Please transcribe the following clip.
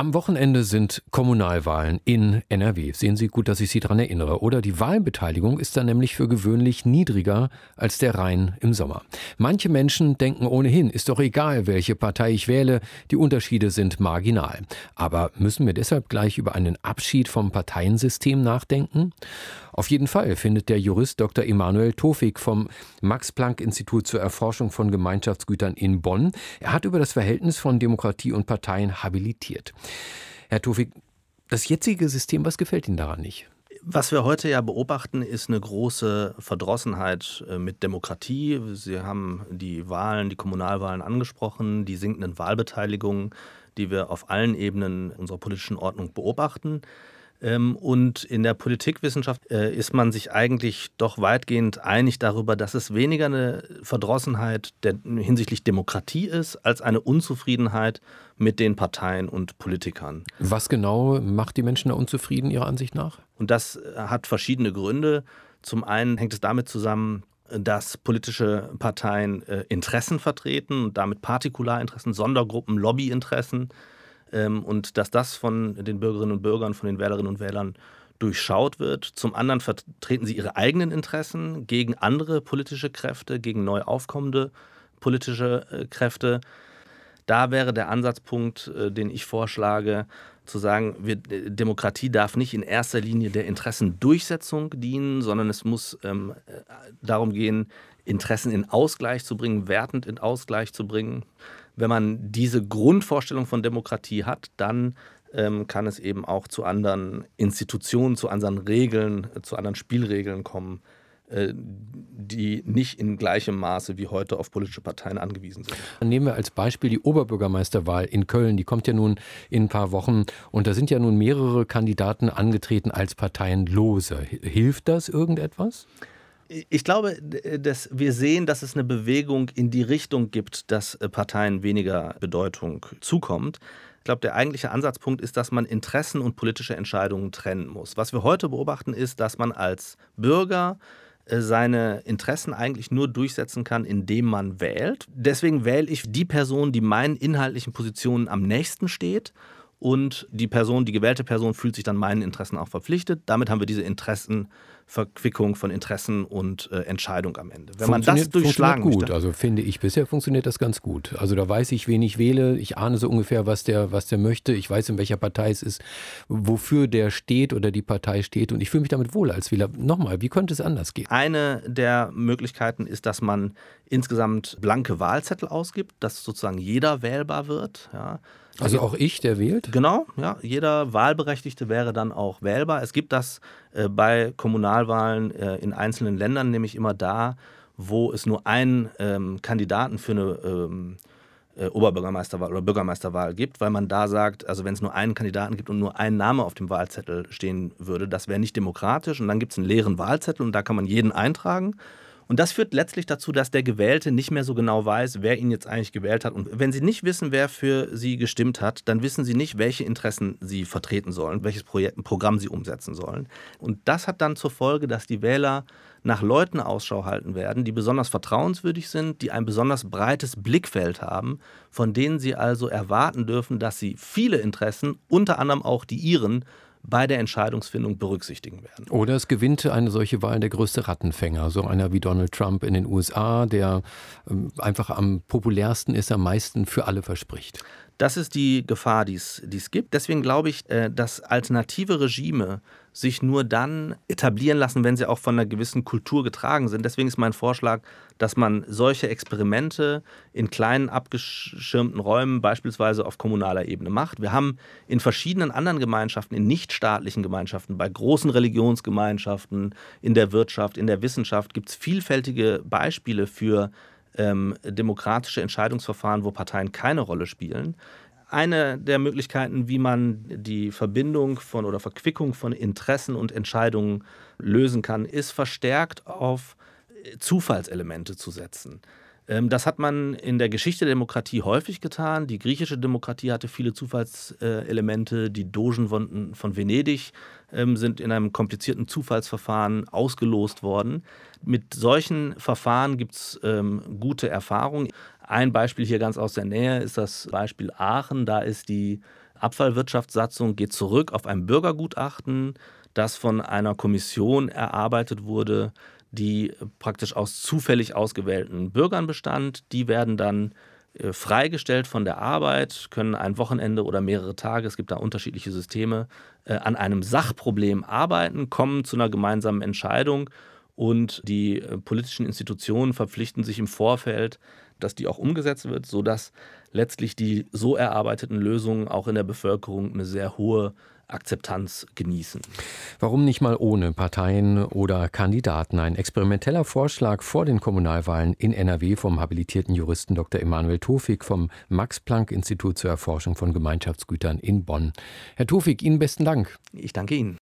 Am Wochenende sind Kommunalwahlen in NRW. Sehen Sie gut, dass ich Sie daran erinnere. Oder die Wahlbeteiligung ist dann nämlich für gewöhnlich niedriger als der Rhein im Sommer. Manche Menschen denken ohnehin, ist doch egal, welche Partei ich wähle, die Unterschiede sind marginal. Aber müssen wir deshalb gleich über einen Abschied vom Parteiensystem nachdenken? Auf jeden Fall findet der Jurist Dr. Emanuel Tofik vom Max-Planck-Institut zur Erforschung von Gemeinschaftsgütern in Bonn. Er hat über das Verhältnis von Demokratie und Parteien habilitiert. Herr Tofik, das jetzige System, was gefällt Ihnen daran nicht? Was wir heute ja beobachten, ist eine große Verdrossenheit äh, mit Demokratie. Sie haben die Wahlen, die Kommunalwahlen angesprochen, die sinkenden Wahlbeteiligungen, die wir auf allen Ebenen unserer politischen Ordnung beobachten. Ähm, und in der Politikwissenschaft äh, ist man sich eigentlich doch weitgehend einig darüber, dass es weniger eine Verdrossenheit der, hinsichtlich Demokratie ist, als eine Unzufriedenheit mit den Parteien und Politikern. Was genau macht die Menschen da unzufrieden, Ihrer Ansicht nach? Und das äh, hat verschiedene Gründe. Zum einen hängt es damit zusammen, dass politische Parteien äh, Interessen vertreten und damit Partikularinteressen, Sondergruppen, Lobbyinteressen ähm, und dass das von den Bürgerinnen und Bürgern, von den Wählerinnen und Wählern durchschaut wird. Zum anderen vertreten sie ihre eigenen Interessen gegen andere politische Kräfte, gegen neu aufkommende politische äh, Kräfte. Da wäre der Ansatzpunkt, äh, den ich vorschlage, zu sagen, wir, Demokratie darf nicht in erster Linie der Interessendurchsetzung dienen, sondern es muss ähm, äh, darum gehen, Interessen in Ausgleich zu bringen, wertend in Ausgleich zu bringen wenn man diese Grundvorstellung von Demokratie hat, dann ähm, kann es eben auch zu anderen Institutionen, zu anderen Regeln, äh, zu anderen Spielregeln kommen, äh, die nicht in gleichem Maße wie heute auf politische Parteien angewiesen sind. Nehmen wir als Beispiel die Oberbürgermeisterwahl in Köln. Die kommt ja nun in ein paar Wochen und da sind ja nun mehrere Kandidaten angetreten als Parteienlose. Hilft das irgendetwas? Ich glaube, dass wir sehen, dass es eine Bewegung in die Richtung gibt, dass äh, Parteien weniger Bedeutung zukommt. Ich glaube, der eigentliche Ansatzpunkt ist, dass man Interessen und politische Entscheidungen trennen muss. Was wir heute beobachten, ist, dass man als Bürger äh, seine Interessen eigentlich nur durchsetzen kann, indem man wählt. Deswegen wähle ich die Person, die meinen inhaltlichen Positionen am nächsten steht und die Person, die gewählte Person fühlt sich dann meinen Interessen auch verpflichtet. Damit haben wir diese Interessenverquickung von Interessen und äh, Entscheidung am Ende. Wenn man das durchschlagen gut, möchte, also finde ich bisher funktioniert das ganz gut. Also da weiß ich, wen ich wähle, ich ahne so ungefähr, was der was der möchte, ich weiß in welcher Partei es ist, wofür der steht oder die Partei steht und ich fühle mich damit wohl als Wähler. Nochmal, wie könnte es anders gehen? Eine der Möglichkeiten ist, dass man insgesamt blanke Wahlzettel ausgibt, dass sozusagen jeder wählbar wird, ja. Also auch ich, der wählt? Genau, ja. Jeder Wahlberechtigte wäre dann auch wählbar. Es gibt das äh, bei Kommunalwahlen äh, in einzelnen Ländern nämlich immer da, wo es nur einen ähm, Kandidaten für eine ähm, äh, Oberbürgermeisterwahl oder Bürgermeisterwahl gibt, weil man da sagt, also wenn es nur einen Kandidaten gibt und nur ein Name auf dem Wahlzettel stehen würde, das wäre nicht demokratisch. Und dann gibt es einen leeren Wahlzettel und da kann man jeden eintragen. Und das führt letztlich dazu, dass der Gewählte nicht mehr so genau weiß, wer ihn jetzt eigentlich gewählt hat. Und wenn Sie nicht wissen, wer für Sie gestimmt hat, dann wissen Sie nicht, welche Interessen Sie vertreten sollen, welches Projekt, Programm Sie umsetzen sollen. Und das hat dann zur Folge, dass die Wähler nach Leuten Ausschau halten werden, die besonders vertrauenswürdig sind, die ein besonders breites Blickfeld haben, von denen sie also erwarten dürfen, dass sie viele Interessen, unter anderem auch die ihren, bei der Entscheidungsfindung berücksichtigen werden. Oder es gewinnt eine solche Wahl der größte Rattenfänger, so einer wie Donald Trump in den USA, der ähm, einfach am populärsten ist, am meisten für alle verspricht. Das ist die Gefahr, die es gibt. Deswegen glaube ich, äh, dass alternative Regime sich nur dann etablieren lassen, wenn sie auch von einer gewissen Kultur getragen sind. Deswegen ist mein Vorschlag, dass man solche Experimente in kleinen abgeschirmten Räumen, beispielsweise auf kommunaler Ebene, macht. Wir haben in verschiedenen anderen Gemeinschaften, in nichtstaatlichen Gemeinschaften, bei großen Religionsgemeinschaften, in der Wirtschaft, in der Wissenschaft, gibt es vielfältige Beispiele für ähm, demokratische Entscheidungsverfahren, wo Parteien keine Rolle spielen. Eine der Möglichkeiten, wie man die Verbindung von oder Verquickung von Interessen und Entscheidungen lösen kann, ist verstärkt auf Zufallselemente zu setzen. Ähm, das hat man in der Geschichte der Demokratie häufig getan. Die griechische Demokratie hatte viele Zufallselemente. Die Dogen von, von Venedig ähm, sind in einem komplizierten Zufallsverfahren ausgelost worden. Mit solchen Verfahren gibt es ähm, gute Erfahrungen. Ein Beispiel hier ganz aus der Nähe ist das Beispiel Aachen. Da ist die Abfallwirtschaftssatzung geht zurück auf ein Bürgergutachten, das von einer Kommission erarbeitet wurde, die praktisch aus zufällig ausgewählten Bürgern bestand. Die werden dann äh, freigestellt von der Arbeit, können ein Wochenende oder mehrere Tage, es gibt da unterschiedliche Systeme, äh, an einem Sachproblem arbeiten, kommen zu einer gemeinsamen Entscheidung und die äh, politischen Institutionen verpflichten sich im Vorfeld, dass die auch umgesetzt wird, sodass letztlich die so erarbeiteten Lösungen auch in der Bevölkerung eine sehr hohe Akzeptanz genießen. Warum nicht mal ohne Parteien oder Kandidaten? Ein experimenteller Vorschlag vor den Kommunalwahlen in NRW vom habilitierten Juristen Dr. Emanuel Tofik vom Max-Planck-Institut zur Erforschung von Gemeinschaftsgütern in Bonn. Herr Tofik, Ihnen besten Dank. Ich danke Ihnen.